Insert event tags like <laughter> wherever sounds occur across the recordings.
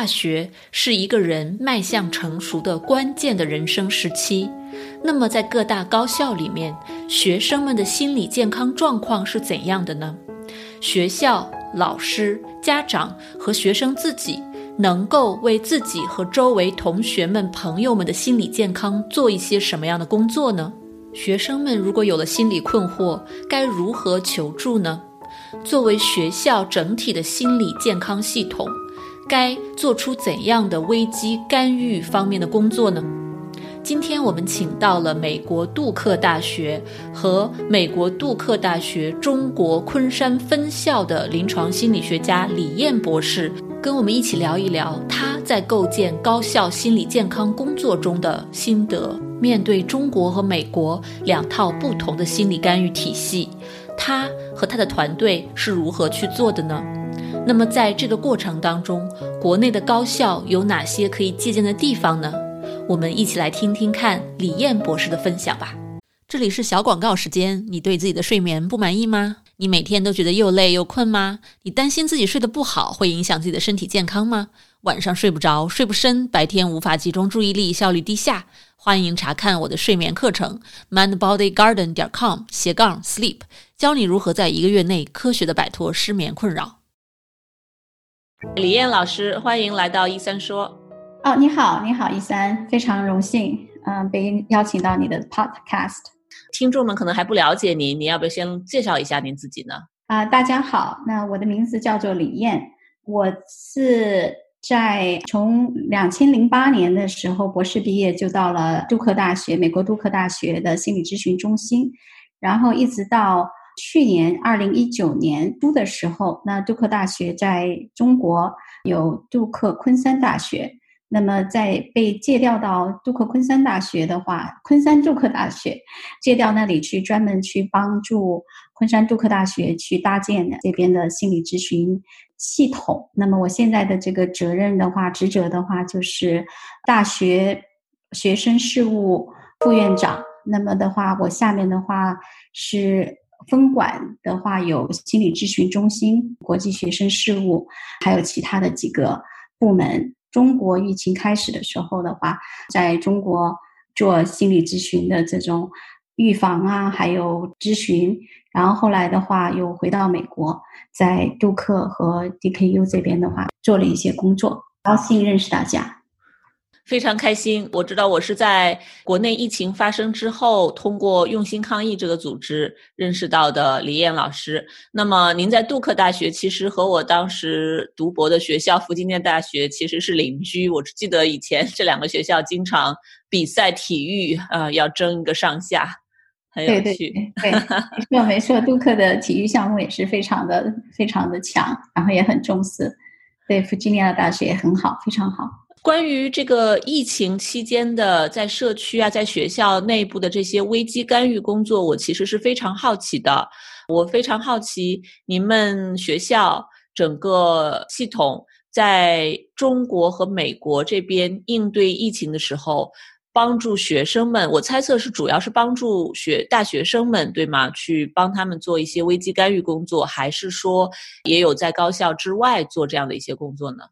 大学是一个人迈向成熟的关键的人生时期。那么，在各大高校里面，学生们的心理健康状况是怎样的呢？学校、老师、家长和学生自己能够为自己和周围同学们、朋友们的心理健康做一些什么样的工作呢？学生们如果有了心理困惑，该如何求助呢？作为学校整体的心理健康系统，该做出怎样的危机干预方面的工作呢？今天我们请到了美国杜克大学和美国杜克大学中国昆山分校的临床心理学家李燕博士，跟我们一起聊一聊他在构建高校心理健康工作中的心得。面对中国和美国两套不同的心理干预体系。他和他的团队是如何去做的呢？那么在这个过程当中，国内的高校有哪些可以借鉴的地方呢？我们一起来听听看李燕博士的分享吧。这里是小广告时间。你对自己的睡眠不满意吗？你每天都觉得又累又困吗？你担心自己睡得不好会影响自己的身体健康吗？晚上睡不着，睡不深，白天无法集中注意力，效率低下？欢迎查看我的睡眠课程，mindbodygarden 点 com 斜杠 sleep，教你如何在一个月内科学的摆脱失眠困扰。李燕老师，欢迎来到一三说。哦，你好，你好，一三，非常荣幸，嗯，被邀请到你的 podcast。听众们可能还不了解您，您要不要先介绍一下您自己呢？啊，大家好，那我的名字叫做李燕，我是。在从两千零八年的时候，博士毕业就到了杜克大学，美国杜克大学的心理咨询中心，然后一直到去年二零一九年初的时候，那杜克大学在中国有杜克昆山大学。那么，在被借调到杜克昆山大学的话，昆山杜克大学借调那里去，专门去帮助昆山杜克大学去搭建这边的心理咨询系统。那么，我现在的这个责任的话，职责的话，就是大学学生事务副院长。那么的话，我下面的话是分管的话，有心理咨询中心、国际学生事务，还有其他的几个部门。中国疫情开始的时候的话，在中国做心理咨询的这种预防啊，还有咨询，然后后来的话又回到美国，在杜克和 DKU 这边的话做了一些工作，高兴认识大家。非常开心，我知道我是在国内疫情发生之后，通过用心抗疫这个组织认识到的李燕老师。那么您在杜克大学，其实和我当时读博的学校弗吉尼亚大学其实是邻居。我记得以前这两个学校经常比赛体育，呃，要争一个上下，很有趣。对，没错没错，杜克的体育项目也是非常的非常的强，然后也很重视。对，弗吉尼亚大学也很好，非常好。关于这个疫情期间的在社区啊，在学校内部的这些危机干预工作，我其实是非常好奇的。我非常好奇，你们学校整个系统在中国和美国这边应对疫情的时候，帮助学生们，我猜测是主要是帮助学大学生们，对吗？去帮他们做一些危机干预工作，还是说也有在高校之外做这样的一些工作呢？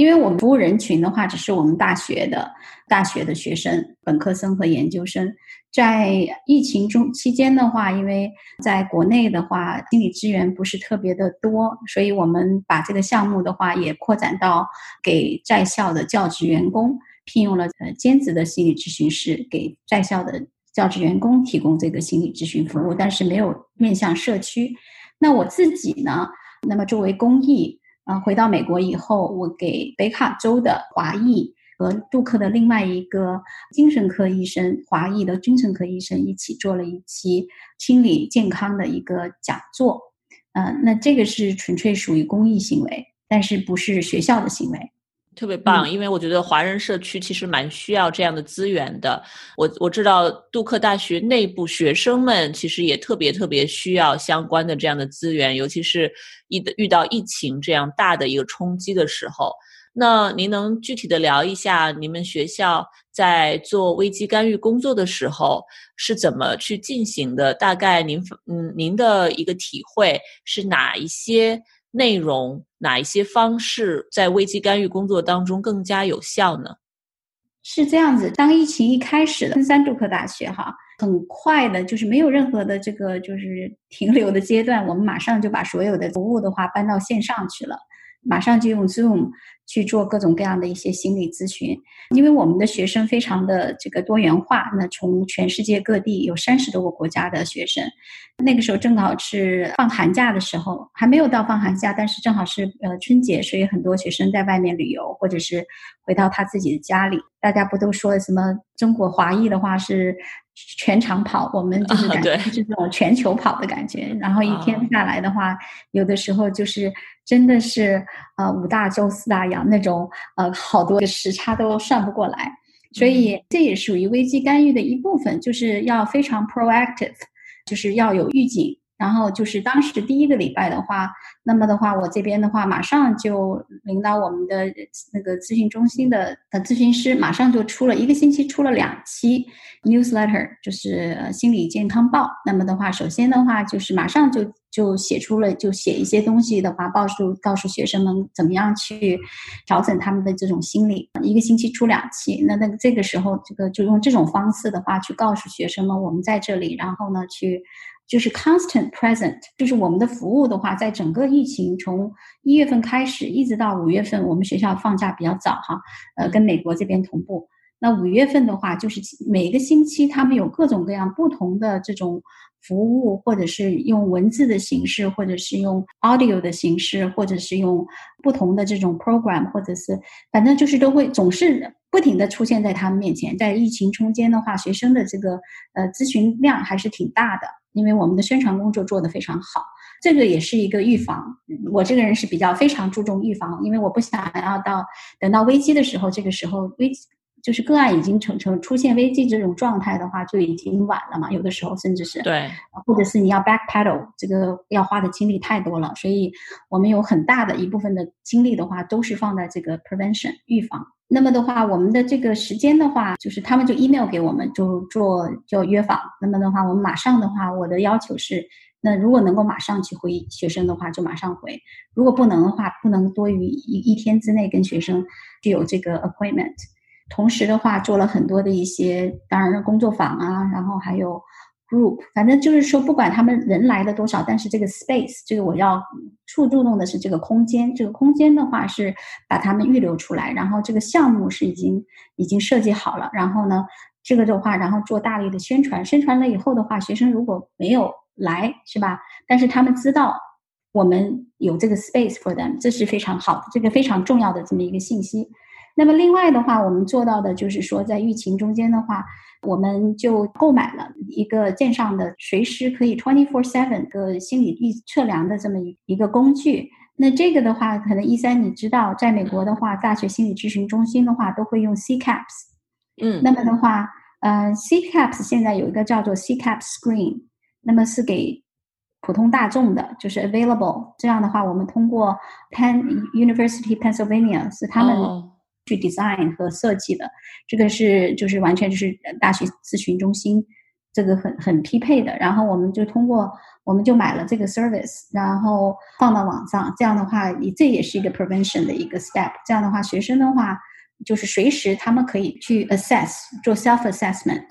因为我们服务人群的话，只是我们大学的大学的学生、本科生和研究生。在疫情中期间的话，因为在国内的话，心理资源不是特别的多，所以我们把这个项目的话也扩展到给在校的教职员工，聘用了呃兼职的心理咨询师，给在校的教职员工提供这个心理咨询服务，但是没有面向社区。那我自己呢？那么作为公益。啊，回到美国以后，我给北卡州的华裔和杜克的另外一个精神科医生，华裔的精神科医生一起做了一期心理健康的一个讲座。嗯，那这个是纯粹属于公益行为，但是不是学校的行为。特别棒，因为我觉得华人社区其实蛮需要这样的资源的。我我知道杜克大学内部学生们其实也特别特别需要相关的这样的资源，尤其是遇遇到疫情这样大的一个冲击的时候。那您能具体的聊一下你们学校在做危机干预工作的时候是怎么去进行的？大概您嗯您的一个体会是哪一些？内容、哪一些方式在危机干预工作当中更加有效呢？是这样子，当疫情一开始的，昆山杜克大学哈，很快的，就是没有任何的这个就是停留的阶段，我们马上就把所有的服务的话搬到线上去了，马上就用 Zoom。去做各种各样的一些心理咨询，因为我们的学生非常的这个多元化，那从全世界各地有三十多个国家的学生，那个时候正好是放寒假的时候，还没有到放寒假，但是正好是呃春节，所以很多学生在外面旅游，或者是回到他自己的家里。大家不都说什么中国华裔的话是全场跑，我们就是感觉是这种全球跑的感觉。然后一天下来的话，有的时候就是真的是呃五大洲四大洋那种呃好多时差都算不过来。所以这也属于危机干预的一部分，就是要非常 proactive，就是要有预警。然后就是当时第一个礼拜的话，那么的话，我这边的话，马上就领导我们的那个咨询中心的的咨询师，马上就出了一个星期出了两期 newsletter，就是心理健康报。那么的话，首先的话就是马上就就写出了，就写一些东西的话，告诉告诉学生们怎么样去调整他们的这种心理。一个星期出两期，那那这个时候，这个就用这种方式的话去告诉学生们，我们在这里，然后呢去。就是 constant present，就是我们的服务的话，在整个疫情从一月份开始，一直到五月份，我们学校放假比较早哈，呃，跟美国这边同步。那五月份的话，就是每个星期他们有各种各样不同的这种服务，或者是用文字的形式，或者是用 audio 的形式，或者是用不同的这种 program，或者是反正就是都会总是不停的出现在他们面前。在疫情中间的话，学生的这个呃咨询量还是挺大的。因为我们的宣传工作做得非常好，这个也是一个预防。我这个人是比较非常注重预防，因为我不想要到等到危机的时候，这个时候危就是个案已经成成出现危机这种状态的话，就已经晚了嘛。有的时候甚至是对，或者是你要 backpedal，这个要花的精力太多了，所以我们有很大的一部分的精力的话，都是放在这个 prevention 预防。那么的话，我们的这个时间的话，就是他们就 email 给我们，就做就约访。那么的话，我们马上的话，我的要求是，那如果能够马上去回学生的话，就马上回；如果不能的话，不能多于一一天之内跟学生具有这个 appointment。同时的话，做了很多的一些，当然工作坊啊，然后还有。group，反正就是说，不管他们人来了多少，但是这个 space，这个我要注注重的是这个空间。这个空间的话是把他们预留出来，然后这个项目是已经已经设计好了。然后呢，这个的话，然后做大力的宣传。宣传了以后的话，学生如果没有来，是吧？但是他们知道我们有这个 space for them，这是非常好的，这个非常重要的这么一个信息。那么另外的话，我们做到的就是说，在疫情中间的话，我们就购买了一个线上的随时可以 twenty four seven 个心理预测量的这么一一个工具。那这个的话，可能一三你知道，在美国的话，大学心理咨询中心的话都会用 CCAPS。嗯。那么的话，呃，CCAPS 现在有一个叫做 CCAPS Screen，那么是给普通大众的，就是 available。这样的话，我们通过 Penn University Pennsylvania 是他们。去 design 和设计的，这个是就是完全就是大学咨询中心这个很很匹配的。然后我们就通过，我们就买了这个 service，然后放到网上。这样的话，你这也是一个 prevention 的一个 step。这样的话，学生的话就是随时他们可以去 assess 做 self assessment。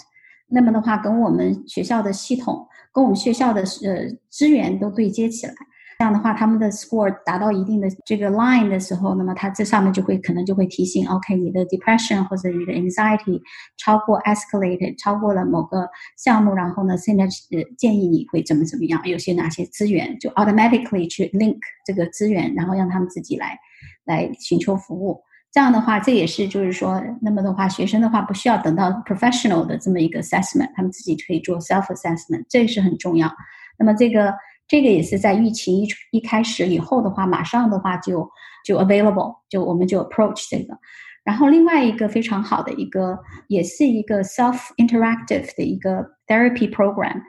那么的话，跟我们学校的系统，跟我们学校的呃资源都对接起来。这样的话，他们的 score 达到一定的这个 line 的时候，那么它这上面就会可能就会提醒，OK，你的 depression 或者你的 anxiety 超过 escalated，超过了某个项目，然后呢，现在呃建议你会怎么怎么样，有些哪些资源就 automatically 去 link 这个资源，然后让他们自己来来寻求服务。这样的话，这也是就是说，那么的话，学生的话不需要等到 professional 的这么一个 assessment，他们自己可以做 self assessment，这是很重要。那么这个。这个也是在疫情一一开始以后的话，马上的话就就 available，就我们就 approach 这个。然后另外一个非常好的一个，也是一个 self interactive 的一个 therapy program，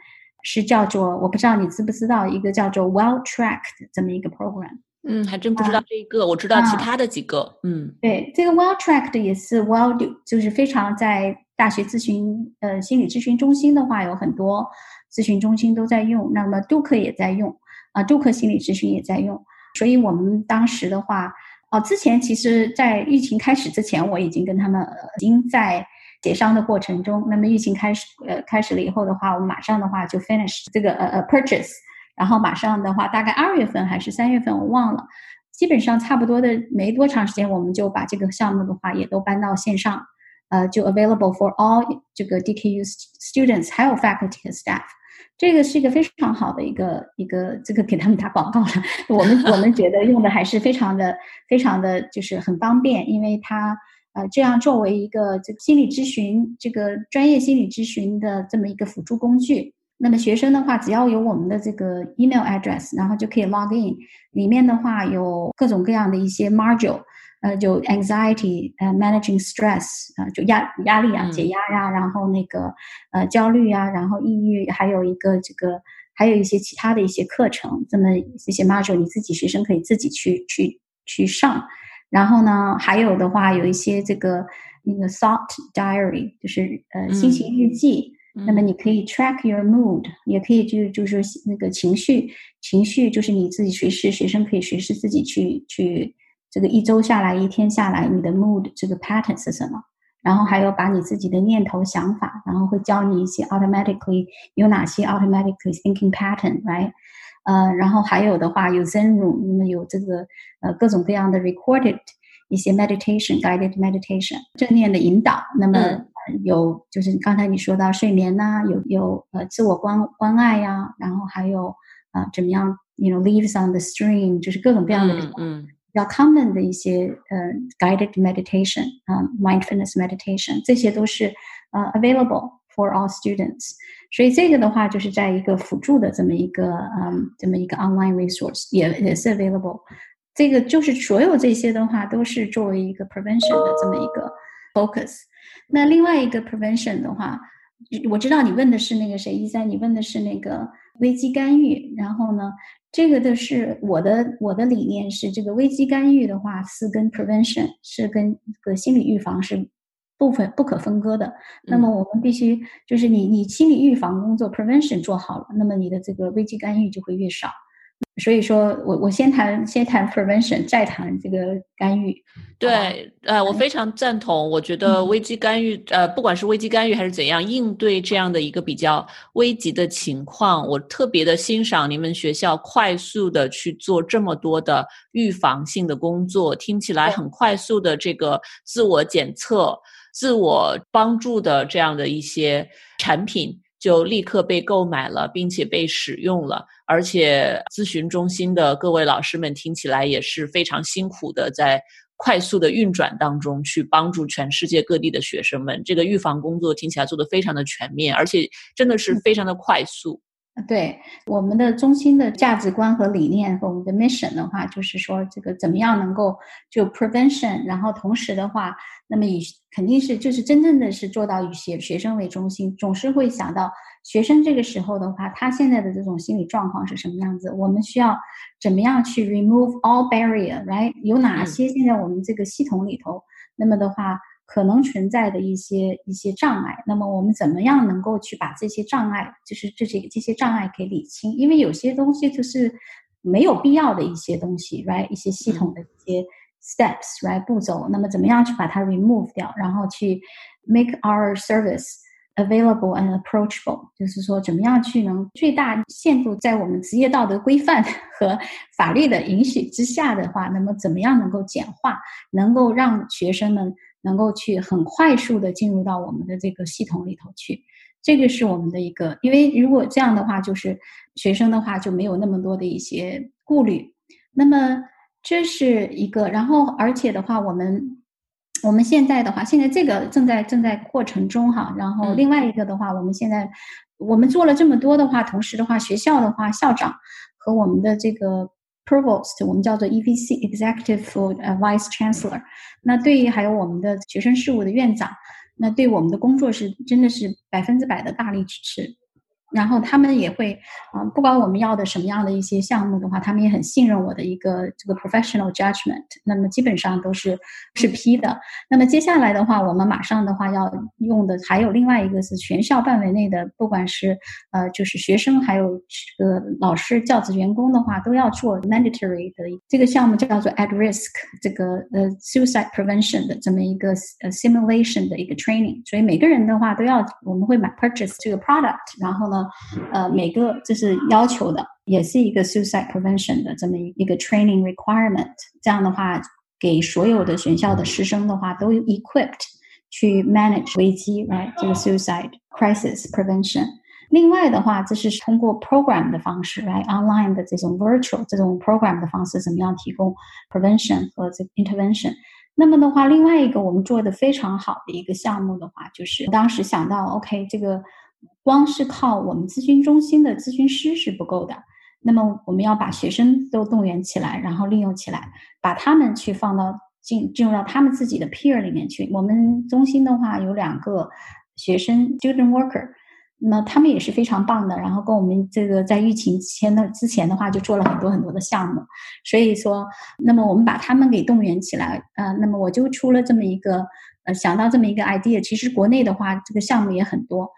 是叫做我不知道你知不知道一个叫做 Well Tracked 这么一个 program。嗯，还真不知道这一个，我知道其他的几个。嗯，对，这个 Well Tracked 也是 Well 就是非常在大学咨询呃心理咨询中心的话有很多。咨询中心都在用，那么杜克也在用，啊，杜克心理咨询也在用。所以我们当时的话，哦，之前其实，在疫情开始之前，我已经跟他们已经在协商的过程中。那么疫情开始呃开始了以后的话，我们马上的话就 finish 这个呃呃 purchase，然后马上的话，大概二月份还是三月份，我忘了，基本上差不多的没多长时间，我们就把这个项目的话也都搬到线上，呃，就 available for all 这个 DKU students 还有 faculty 和 staff。这个是一个非常好的一个一个这个给他们打广告了。<laughs> 我们我们觉得用的还是非常的非常的就是很方便，因为它呃这样作为一个这个心理咨询这个专业心理咨询的这么一个辅助工具。那么学生的话，只要有我们的这个 email address，然后就可以 log in。里面的话有各种各样的一些 module。呃，就 anxiety，呃，managing stress，呃，就压压力啊，解压呀，然后那个呃焦虑啊，然后抑郁，还有一个这个，还有一些其他的一些课程，这么这些 module 你自己学生可以自己去去去上。然后呢，还有的话有一些这个那个 thought diary，就是呃心情日记。那么你可以 track your mood，也可以就就是那个情绪情绪，就是你自己随时学生可以随时自己去去。这个一周下来，一天下来，你的 mood 这个 pattern 是什么？然后还有把你自己的念头、想法，然后会教你一些 automatically 有哪些 automatically thinking pattern，right？呃，然后还有的话有 Zen room，那么有这个呃各种各样的 recorded 一些 meditation guided meditation 正念的引导。那么有就是刚才你说到睡眠呐，有有呃自我关关爱呀，然后还有啊怎么样，you know leaves on the stream，就是各种各样的嗯。比较 common 的一些呃 guided meditation 啊 mindfulness meditation 这些都是呃 available for all students，所以这个的话就是在一个辅助的这么一个嗯这么一个 online resource 也也是 available，这个就是所有这些的话都是作为一个 prevention 的这么一个 focus。那另外一个 prevention 的话， 我知道你问的是那个谁一三，你问的是那个危机干预，然后呢？这个的是我的我的理念是，这个危机干预的话是跟 prevention 是跟个心理预防是部分不可分割的。那么我们必须就是你你心理预防工作 prevention 做好了，那么你的这个危机干预就会越少。所以说我我先谈先谈 prevention，再谈这个干预。对，呃，我非常赞同。我觉得危机干预，呃，不管是危机干预还是怎样应对这样的一个比较危急的情况，我特别的欣赏你们学校快速的去做这么多的预防性的工作，听起来很快速的这个自我检测、自我帮助的这样的一些产品。就立刻被购买了，并且被使用了，而且咨询中心的各位老师们听起来也是非常辛苦的，在快速的运转当中去帮助全世界各地的学生们。这个预防工作听起来做得非常的全面，而且真的是非常的快速。对我们的中心的价值观和理念和我们的 mission 的话，就是说这个怎么样能够就 prevention，然后同时的话，那么以肯定是就是真正的是做到以学学生为中心，总是会想到学生这个时候的话，他现在的这种心理状况是什么样子，我们需要怎么样去 remove all barrier，right？有哪些现在我们这个系统里头，那么的话。可能存在的一些一些障碍，那么我们怎么样能够去把这些障碍，就是这些这些障碍给理清？因为有些东西就是没有必要的一些东西，right？一些系统的一些 steps，right？步骤，那么怎么样去把它 remove 掉，然后去 make our service available and approachable？就是说，怎么样去能最大限度在我们职业道德规范 <laughs> 和法律的允许之下的话，那么怎么样能够简化，能够让学生们。能够去很快速的进入到我们的这个系统里头去，这个是我们的一个，因为如果这样的话，就是学生的话就没有那么多的一些顾虑。那么这是一个，然后而且的话，我们我们现在的话，现在这个正在正在过程中哈。然后另外一个的话，我们现在我们做了这么多的话，同时的话，学校的话，校长和我们的这个。Provost，我们叫做 EVC，Executive Vice Chancellor。那对于还有我们的学生事务的院长，那对我们的工作是真的是百分之百的大力支持。然后他们也会，啊，不管我们要的什么样的一些项目的话，他们也很信任我的一个这个 professional judgment。那么基本上都是是批的。那么接下来的话，我们马上的话要用的还有另外一个是全校范围内的，不管是呃就是学生还有这个老师、教职员工的话，都要做 mandatory 的这个项目，叫做 at risk 这个呃 suicide prevention 的这么一个呃 simulation 的一个 training。所以每个人的话都要，我们会买 purchase 这个 product，然后呢。呃，每个这是要求的，也是一个 suicide prevention 的这么一一个 training requirement。这样的话，给所有的学校的师生的话，都 equipped 去 manage 危机，right？这个 suicide crisis prevention。另外的话，这是通过 program 的方式，right？online 的这种 virtual 这种 program 的方式，怎么样提供 prevention 和这个 intervention？那么的话，另外一个我们做的非常好的一个项目的话，就是当时想到，OK，这个。光是靠我们咨询中心的咨询师是不够的，那么我们要把学生都动员起来，然后利用起来，把他们去放到进进入到他们自己的 peer 里面去。我们中心的话有两个学生 student worker，那他们也是非常棒的。然后跟我们这个在疫情前的之前的话就做了很多很多的项目，所以说，那么我们把他们给动员起来，呃，那么我就出了这么一个呃想到这么一个 idea。其实国内的话这个项目也很多。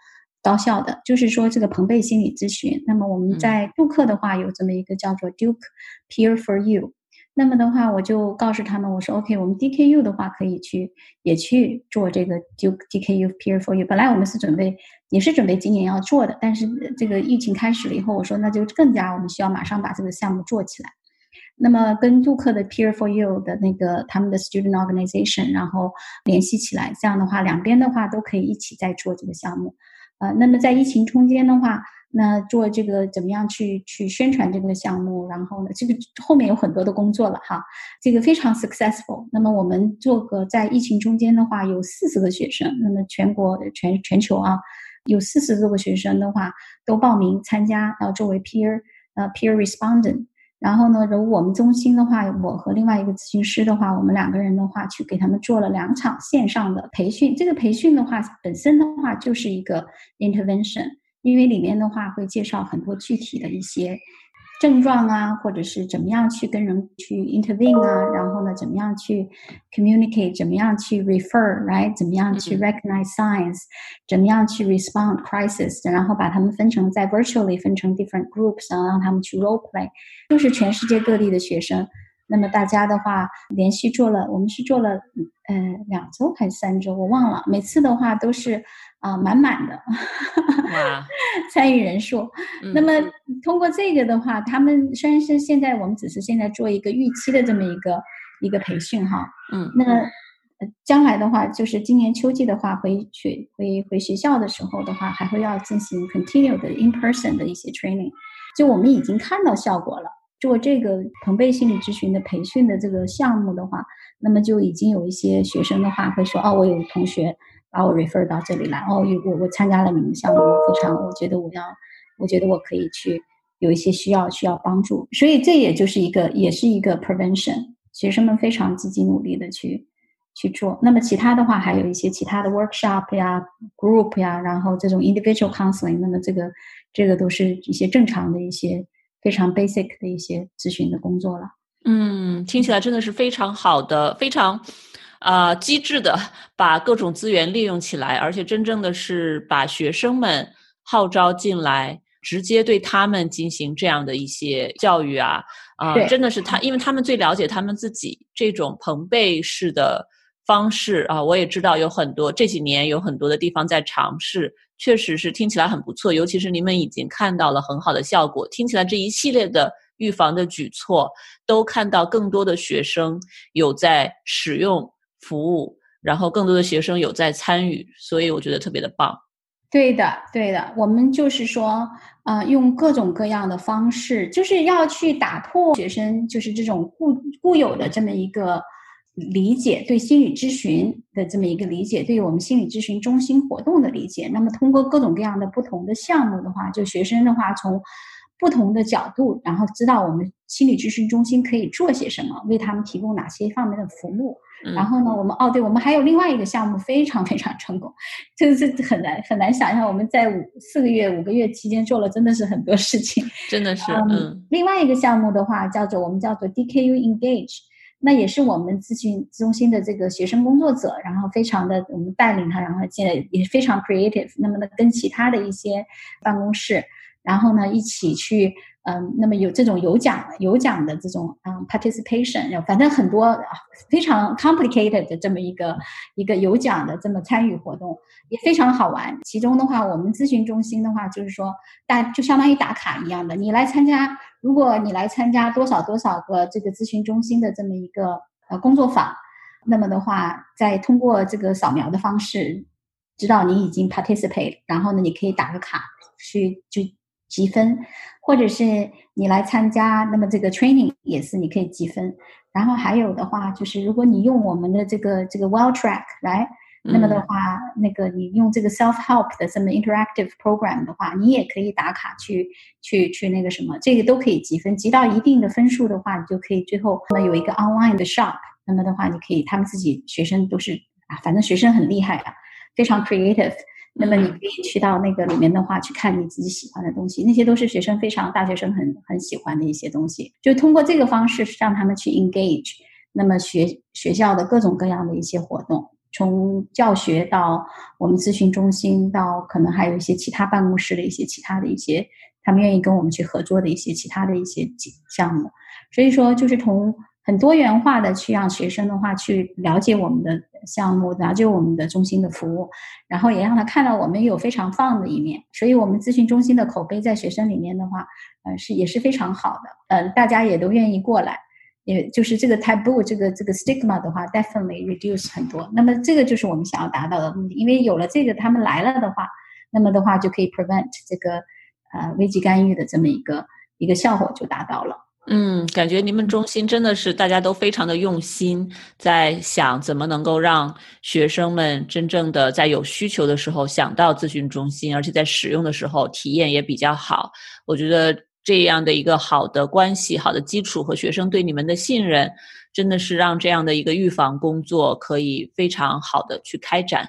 高效的，就是说这个彭贝心理咨询。那么我们在杜克的话有这么一个叫做 Duke Peer for You。那么的话，我就告诉他们，我说 OK，我们 DKU 的话可以去也去做这个 Duke DKU Peer for You。本来我们是准备也是准备今年要做的，但是这个疫情开始了以后，我说那就更加我们需要马上把这个项目做起来。那么跟杜克的 Peer for You 的那个他们的 Student Organization，然后联系起来，这样的话两边的话都可以一起在做这个项目。呃，那么在疫情中间的话，那做这个怎么样去去宣传这个项目？然后呢，这个后面有很多的工作了哈，这个非常 successful。那么我们做个在疫情中间的话，有四十个学生，那么全国全全球啊，有四十多个学生的话都报名参加，要作为 peer 呃 peer respondent。然后呢，如我们中心的话，我和另外一个咨询师的话，我们两个人的话，去给他们做了两场线上的培训。这个培训的话，本身的话就是一个 intervention，因为里面的话会介绍很多具体的一些。症状啊，或者是怎么样去跟人去 intervene 啊，然后呢，怎么样去 communicate，怎么样去 refer，right，怎么样去 recognize signs，怎么样去 respond crisis，然后把他们分成在 virtually 分成 different groups，然后让他们去 role play，都是全世界各地的学生。那么大家的话，连续做了，我们是做了呃两周还是三周，我忘了。每次的话都是啊满满的，<laughs> 参与人数。那么通过这个的话，他们虽然是现在我们只是现在做一个预期的这么一个一个培训哈，嗯，那么将来的话，就是今年秋季的话，回去回回学校的时候的话，还会要进行 continue 的 in person 的一些 training，就我们已经看到效果了。做这个朋贝心理咨询的培训的这个项目的话，那么就已经有一些学生的话会说：“哦，我有同学把我 refer 到这里来，哦，我我参加了你们项目，非常，我觉得我要，我觉得我可以去有一些需要需要帮助，所以这也就是一个也是一个 prevention，学生们非常积极努力的去去做。那么其他的话还有一些其他的 workshop 呀、group 呀，然后这种 individual counseling，那么这个这个都是一些正常的一些。非常 basic 的一些咨询的工作了。嗯，听起来真的是非常好的，非常啊机智的 <laughs> 把各种资源利用起来，而且真正的是把学生们号召进来，直接对他们进行这样的一些教育啊啊，真的是他，因为他们最了解他们自己这种朋辈式的方式啊。我也知道有很多这几年有很多的地方在尝试。确实是听起来很不错，尤其是你们已经看到了很好的效果。听起来这一系列的预防的举措，都看到更多的学生有在使用服务，然后更多的学生有在参与，所以我觉得特别的棒。对的，对的，我们就是说，呃，用各种各样的方式，就是要去打破学生就是这种固固有的这么一个。理解对心理咨询的这么一个理解，对于我们心理咨询中心活动的理解。那么通过各种各样的不同的项目的话，就学生的话从不同的角度，然后知道我们心理咨询中心可以做些什么，为他们提供哪些方面的服务。然后呢，我们哦，对，我们还有另外一个项目非常非常成功，这是很难很难想象，我们在五四个月五个月期间做了真的是很多事情，真的是。嗯，另外一个项目的话叫做我们叫做 DKU Engage，那也是我们咨询中心的这个学生工作者，然后非常的我们带领他，然后现在也非常 creative，那么呢跟其他的一些办公室，然后呢一起去。嗯，那么有这种有奖有奖的这种嗯 participation，反正很多非常 complicated 的这么一个一个有奖的这么参与活动也非常好玩。其中的话，我们咨询中心的话，就是说大就相当于打卡一样的，你来参加，如果你来参加多少多少个这个咨询中心的这么一个呃工作坊，那么的话，再通过这个扫描的方式，知道你已经 participate，然后呢，你可以打个卡去就。积分，或者是你来参加，那么这个 training 也是你可以积分。然后还有的话，就是如果你用我们的这个这个 Well Track 来，那么的话，那个你用这个 self help 的这么 interactive program 的话，你也可以打卡去去去那个什么，这个都可以积分。积到一定的分数的话，你就可以最后那么有一个 online 的 shop。那么的话，你可以他们自己学生都是啊，反正学生很厉害啊，非常 creative。那么你可以去到那个里面的话，去看你自己喜欢的东西，那些都是学生非常大学生很很喜欢的一些东西。就通过这个方式让他们去 engage，那么学学校的各种各样的一些活动，从教学到我们咨询中心，到可能还有一些其他办公室的一些其他的一些，他们愿意跟我们去合作的一些其他的一些项目。所以说，就是从很多元化的去让学生的话去了解我们的项目，了解我们的中心的服务，然后也让他看到我们有非常棒的一面。所以，我们咨询中心的口碑在学生里面的话，呃，是也是非常好的。嗯，大家也都愿意过来，也就是这个 taboo 这个这个 stigma 的话，definitely reduce 很多。那么，这个就是我们想要达到的目的。因为有了这个，他们来了的话，那么的话就可以 prevent 这个呃危机干预的这么一个一个效果就达到了。嗯，感觉你们中心真的是大家都非常的用心，在想怎么能够让学生们真正的在有需求的时候想到咨询中心，而且在使用的时候体验也比较好。我觉得这样的一个好的关系、好的基础和学生对你们的信任，真的是让这样的一个预防工作可以非常好的去开展。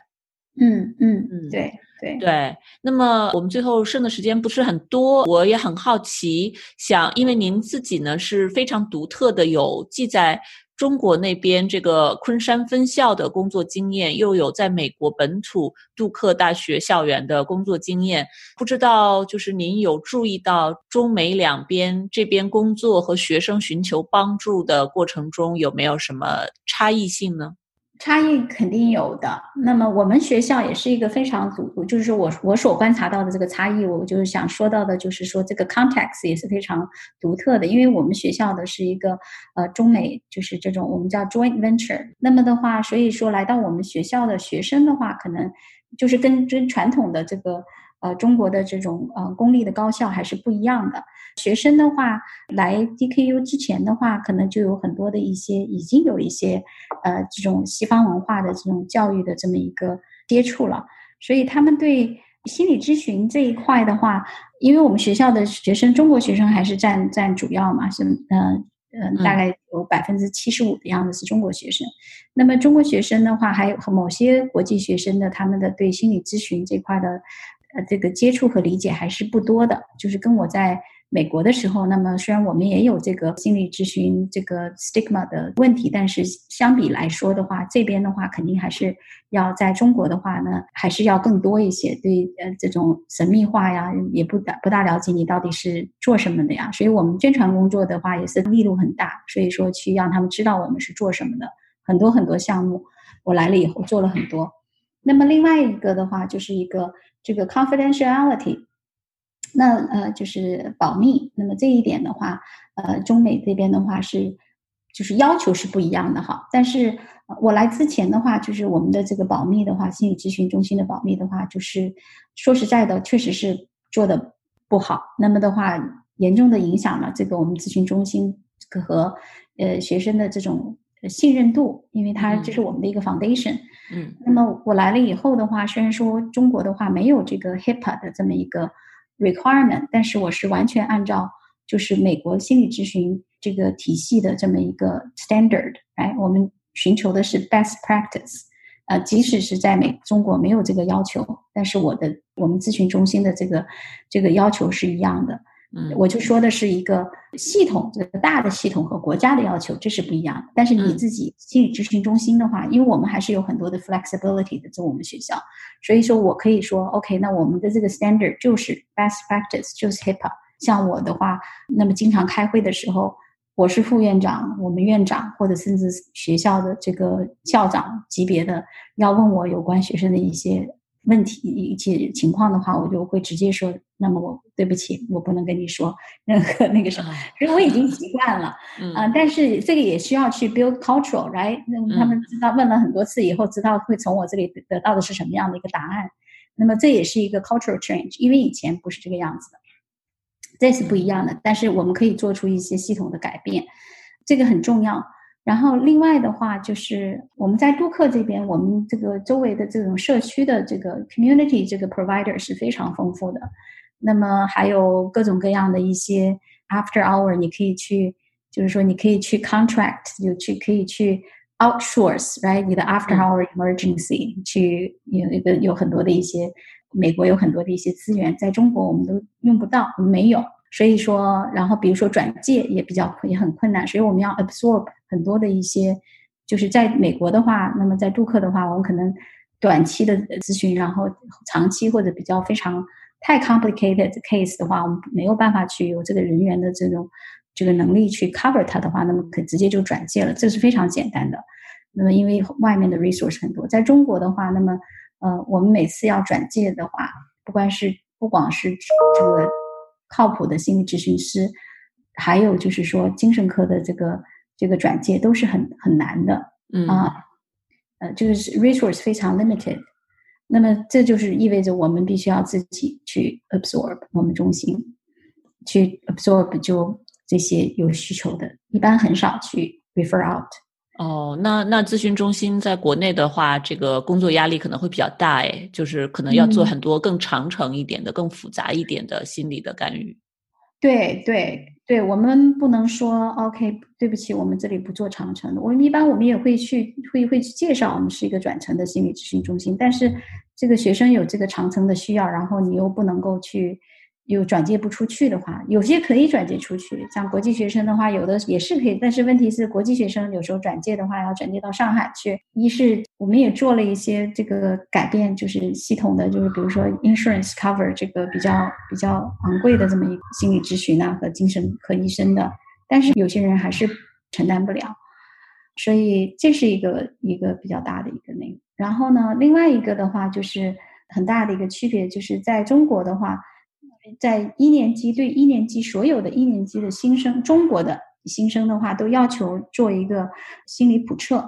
嗯嗯嗯，对。对对，那么我们最后剩的时间不是很多，我也很好奇，想因为您自己呢是非常独特的，有记在中国那边这个昆山分校的工作经验，又有在美国本土杜克大学校园的工作经验，不知道就是您有注意到中美两边这边工作和学生寻求帮助的过程中有没有什么差异性呢？差异肯定有的。那么我们学校也是一个非常独，就是我我所观察到的这个差异，我就是想说到的，就是说这个 context 也是非常独特的。因为我们学校的是一个呃中美，就是这种我们叫 joint venture。那么的话，所以说来到我们学校的学生的话，可能就是跟跟传统的这个。呃，中国的这种呃公立的高校还是不一样的。学生的话，来 DKU 之前的话，可能就有很多的一些已经有一些呃这种西方文化的这种教育的这么一个接触了，所以他们对心理咨询这一块的话，因为我们学校的学生中国学生还是占占主要嘛，是嗯嗯，大概有百分之七十五的样子是中国学生。那么中国学生的话，还有和某些国际学生的他们的对心理咨询这块的。呃，这个接触和理解还是不多的。就是跟我在美国的时候，那么虽然我们也有这个心理咨询这个 stigma 的问题，但是相比来说的话，这边的话肯定还是要在中国的话呢，还是要更多一些。对，呃，这种神秘化呀，也不大不大了解你到底是做什么的呀。所以我们宣传工作的话也是力度很大，所以说去让他们知道我们是做什么的。很多很多项目，我来了以后做了很多。那么另外一个的话，就是一个。这个 confidentiality，那呃就是保密。那么这一点的话，呃，中美这边的话是就是要求是不一样的哈。但是我来之前的话，就是我们的这个保密的话，心理咨询中心的保密的话，就是说实在的，确实是做的不好。那么的话，严重的影响了这个我们咨询中心和呃学生的这种信任度，因为它这是我们的一个 foundation。嗯，嗯那么我来了以后的话，虽然说中国的话没有这个 HIPAA 的这么一个 requirement，但是我是完全按照就是美国心理咨询这个体系的这么一个 standard，哎，我们寻求的是 best practice。呃，即使是在美中国没有这个要求，但是我的我们咨询中心的这个这个要求是一样的。嗯，我就说的是一个系统，这个大的系统和国家的要求，这是不一样的。但是你自己心理咨询中心的话，因为我们还是有很多的 flexibility 的，在我们学校，所以说我可以说，OK，那我们的这个 standard 就是 best practice，就是 HIPAA。像我的话，那么经常开会的时候。我是副院长，我们院长或者甚至学校的这个校长级别的，要问我有关学生的一些问题、一些情况的话，我就会直接说：“那么我对不起，我不能跟你说任何那个什么。”因为我已经习惯了，啊，但是这个也需要去 build cultural，right？那他们知道问了很多次以后，知道会从我这里得到的是什么样的一个答案。那么这也是一个 cultural change，因为以前不是这个样子的。这是不一样的，但是我们可以做出一些系统的改变，这个很重要。然后另外的话，就是我们在杜克这边，我们这个周围的这种社区的这个 community 这个 provider 是非常丰富的。那么还有各种各样的一些 after hour，你可以去，就是说你可以去 contract，就去可以去 outsource，right？你的 after hour emergency 去有一个有很多的一些。美国有很多的一些资源，在中国我们都用不到，没有。所以说，然后比如说转介也比较也很困难，所以我们要 absorb 很多的一些，就是在美国的话，那么在杜克的话，我们可能短期的咨询，然后长期或者比较非常太 complicated case 的话，我们没有办法去有这个人员的这种这个能力去 cover 它的话，那么可直接就转介了，这是非常简单的。那么因为外面的 resource 很多，在中国的话，那么。呃，我们每次要转介的话，不管是不光是这个靠谱的心理咨询师，还有就是说精神科的这个这个转介都是很很难的，嗯啊，呃，就是 resource 非常 limited，那么这就是意味着我们必须要自己去 absorb 我们中心，去 absorb 就这些有需求的，一般很少去 refer out。哦，那那咨询中心在国内的话，这个工作压力可能会比较大，哎，就是可能要做很多更长程一点的、更复杂一点的心理的干预。对对对，我们不能说 OK，对不起，我们这里不做长城的。我们一般我们也会去会会去介绍，我们是一个转程的心理咨询中心，但是这个学生有这个长城的需要，然后你又不能够去。有转接不出去的话，有些可以转接出去。像国际学生的话，有的也是可以，但是问题是国际学生有时候转介的话要转接到上海去。一是我们也做了一些这个改变，就是系统的，就是比如说 insurance cover 这个比较比较昂贵的这么一个心理咨询啊和精神科医生的，但是有些人还是承担不了，所以这是一个一个比较大的一个那个。然后呢，另外一个的话就是很大的一个区别，就是在中国的话。在一年级对一年级所有的一年级的新生，中国的新生的话，都要求做一个心理普测。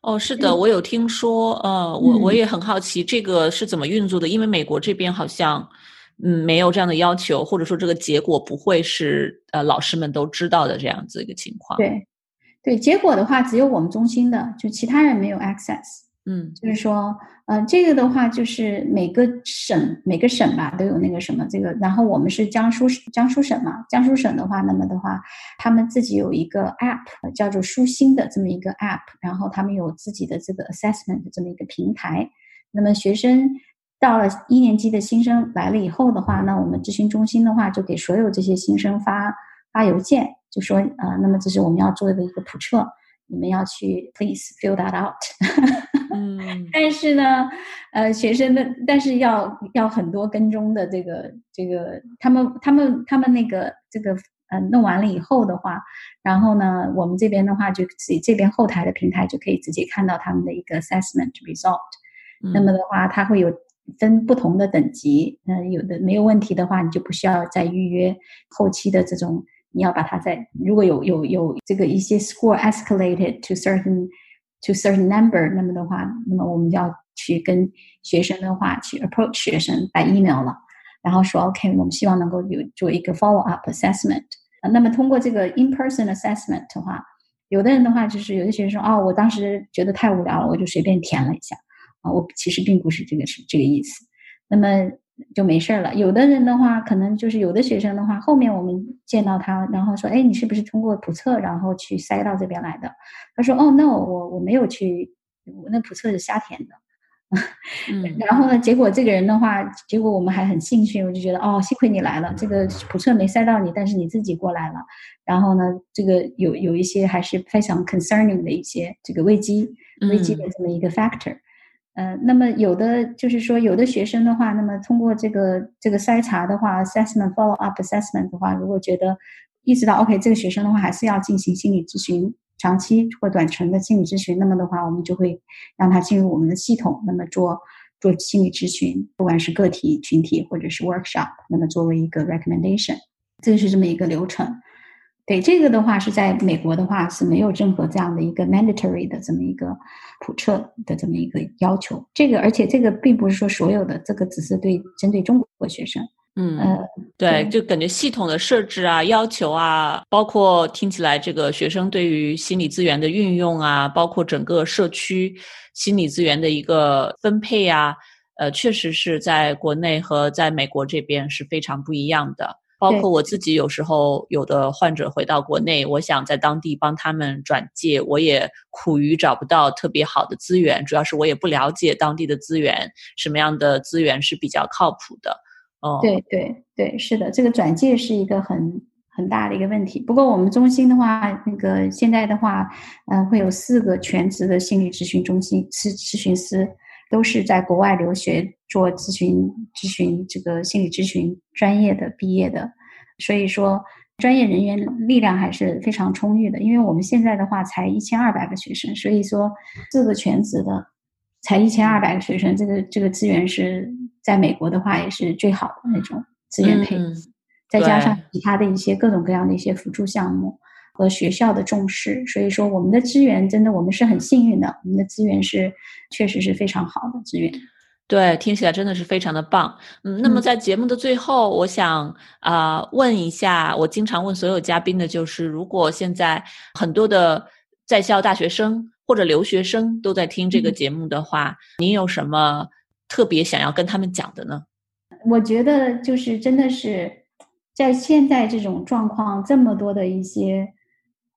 哦，是的，我有听说，呃，我我也很好奇这个是怎么运作的，因为美国这边好像嗯没有这样的要求，或者说这个结果不会是呃老师们都知道的这样子一个情况。对，对，结果的话只有我们中心的，就其他人没有 access。嗯，就是说，呃，这个的话，就是每个省每个省吧都有那个什么这个，然后我们是江苏江苏省嘛，江苏省的话，那么的话，他们自己有一个 app 叫做舒心的这么一个 app，然后他们有自己的这个 assessment 这么一个平台。那么学生到了一年级的新生来了以后的话，那我们咨询中心的话就给所有这些新生发发邮件，就说，呃，那么这是我们要做的一个普测。你们要去，please fill that out。<laughs> <laughs> 嗯，但是呢，呃，学生的，但是要要很多跟踪的这个这个，他们他们他们那个这个，呃，弄完了以后的话，然后呢，我们这边的话就自己这边后台的平台就可以直接看到他们的一个 assessment result。那么的话，它会有分不同的等级，嗯，有的没有问题的话，你就不需要再预约后期的这种。你要把它在如果有有有这个一些 score escalated to certain to certain number，那么的话，那么我们就要去跟学生的话去 approach 学生 by email 了，然后说 OK，我们希望能够有做一个 follow up assessment。那么通过这个 in person assessment 的话，有的人的话就是有的学生说哦，我当时觉得太无聊了，我就随便填了一下啊，我其实并不是这个是这个意思。那么就没事儿了。有的人的话，可能就是有的学生的话，后面我们见到他，然后说：“哎，你是不是通过普测然后去塞到这边来的？”他说：“哦，no，我我没有去，我那普测是瞎填的。”嗯，<laughs> 然后呢？结果这个人的话，结果我们还很幸运，我就觉得哦，幸亏你来了，这个普测没塞到你，但是你自己过来了。然后呢，这个有有一些还是非常 concerning 的一些这个危机危机的这么一个 factor。呃，那么有的就是说，有的学生的话，那么通过这个这个筛查的话，assessment follow up assessment 的话，如果觉得意识到 OK，这个学生的话还是要进行心理咨询。长期或短程的心理咨询，那么的话，我们就会让他进入我们的系统，那么做做心理咨询，不管是个体、群体或者是 workshop，那么作为一个 recommendation，这是这么一个流程。对这个的话，是在美国的话是没有任何这样的一个 mandatory 的这么一个普测的这么一个要求。这个而且这个并不是说所有的，这个只是对针对中国学生。嗯，对，就感觉系统的设置啊、要求啊，包括听起来这个学生对于心理资源的运用啊，包括整个社区心理资源的一个分配啊，呃，确实是在国内和在美国这边是非常不一样的。包括我自己有时候有的患者回到国内，我想在当地帮他们转介，我也苦于找不到特别好的资源，主要是我也不了解当地的资源，什么样的资源是比较靠谱的。哦，对对对，是的，这个转介是一个很很大的一个问题。不过我们中心的话，那个现在的话，嗯，会有四个全职的心理咨询中心咨咨询师，都是在国外留学做咨询咨询这个心理咨询专业的毕业的，所以说专业人员力量还是非常充裕的。因为我们现在的话才一千二百个学生，所以说四个全职的才一千二百个学生，这个这个资源是。在美国的话，也是最好的那种资源配置，再加上其他的一些各种各样的一些辅助项目和学校的重视，所以说我们的资源真的我们是很幸运的，我们的资源是确实是非常好的资源。对，听起来真的是非常的棒。嗯，那么在节目的最后，我想啊问一下，我经常问所有嘉宾的就是，如果现在很多的在校大学生或者留学生都在听这个节目的话，您有什么？特别想要跟他们讲的呢？我觉得就是真的是在现在这种状况，这么多的一些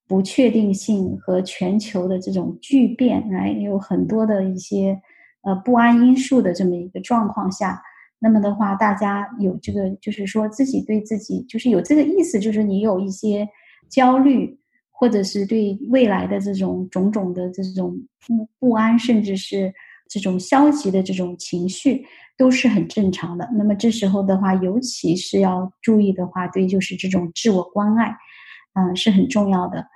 不确定性和全球的这种巨变，来有很多的一些呃不安因素的这么一个状况下，那么的话，大家有这个就是说自己对自己就是有这个意思，就是你有一些焦虑，或者是对未来的这种种种的这种不不安，甚至是。这种消极的这种情绪都是很正常的。那么这时候的话，尤其是要注意的话，对，就是这种自我关爱，嗯，是很重要的。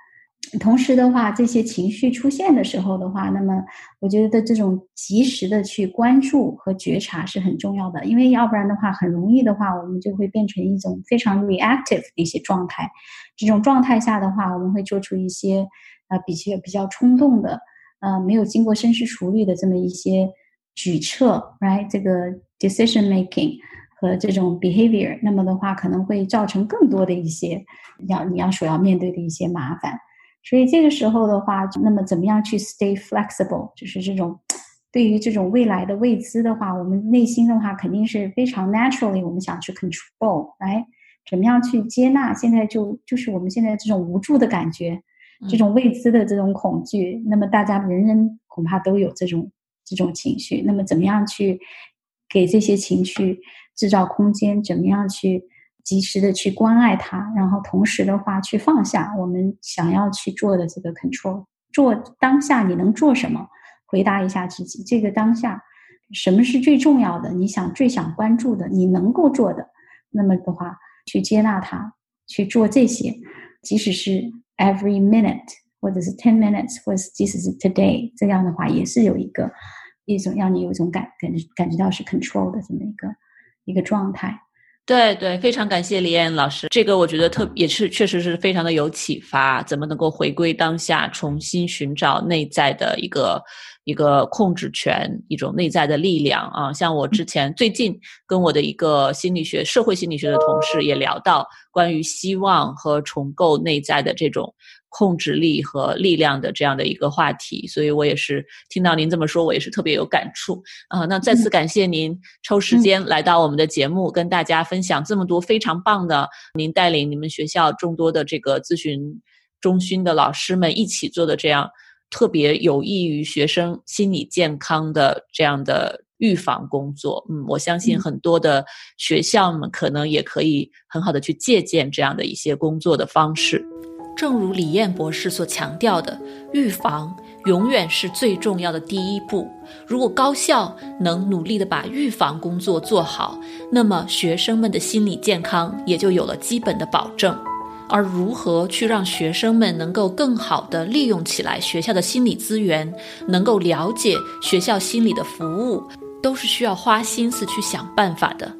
同时的话，这些情绪出现的时候的话，那么我觉得这种及时的去关注和觉察是很重要的。因为要不然的话，很容易的话，我们就会变成一种非常 reactive 的一些状态。这种状态下的话，我们会做出一些呃比较比较冲动的。呃，没有经过深思熟虑的这么一些举措，right？这个 decision making 和这种 behavior，那么的话可能会造成更多的一些要你要所要面对的一些麻烦。所以这个时候的话，那么怎么样去 stay flexible？就是这种对于这种未来的未知的话，我们内心的话肯定是非常 naturally，我们想去 control，来怎么样去接纳？现在就就是我们现在这种无助的感觉。这种未知的这种恐惧，那么大家人人恐怕都有这种这种情绪。那么怎么样去给这些情绪制造空间？怎么样去及时的去关爱它？然后同时的话去放下我们想要去做的这个 control。做当下你能做什么？回答一下自己，这个当下什么是最重要的？你想最想关注的，你能够做的，那么的话去接纳它，去做这些，即使是。Every minute，或者是 ten minutes，或者是即使是 today，这样的话也是有一个一种让你有一种感感感觉到是 control 的这么一个一个状态。对对，非常感谢李艳老师，这个我觉得特也是确实是非常的有启发。怎么能够回归当下，重新寻找内在的一个一个控制权，一种内在的力量啊。像我之前最近跟我的一个心理学、社会心理学的同事也聊到关于希望和重构内在的这种。控制力和力量的这样的一个话题，所以我也是听到您这么说，我也是特别有感触啊。那再次感谢您抽时间来到我们的节目，跟大家分享这么多非常棒的，您带领你们学校众多的这个咨询中心的老师们一起做的这样特别有益于学生心理健康的这样的预防工作。嗯，我相信很多的学校们可能也可以很好的去借鉴这样的一些工作的方式。正如李燕博士所强调的，预防永远是最重要的第一步。如果高校能努力的把预防工作做好，那么学生们的心理健康也就有了基本的保证。而如何去让学生们能够更好的利用起来学校的心理资源，能够了解学校心理的服务，都是需要花心思去想办法的。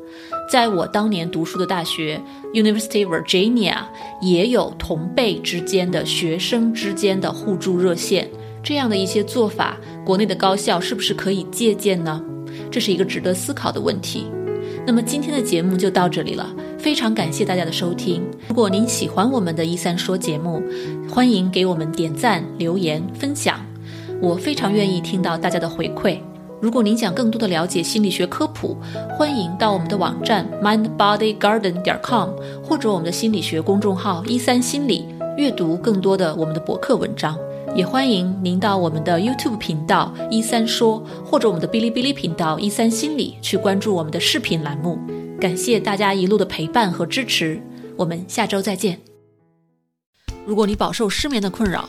在我当年读书的大学 University Virginia，也有同辈之间的学生之间的互助热线，这样的一些做法，国内的高校是不是可以借鉴呢？这是一个值得思考的问题。那么今天的节目就到这里了，非常感谢大家的收听。如果您喜欢我们的一三说节目，欢迎给我们点赞、留言、分享，我非常愿意听到大家的回馈。如果您想更多的了解心理学科普，欢迎到我们的网站 mindbodygarden 点 com 或者我们的心理学公众号一三心理阅读更多的我们的博客文章。也欢迎您到我们的 YouTube 频道一三说或者我们的哔哩哔哩频道一三心理去关注我们的视频栏目。感谢大家一路的陪伴和支持，我们下周再见。如果你饱受失眠的困扰，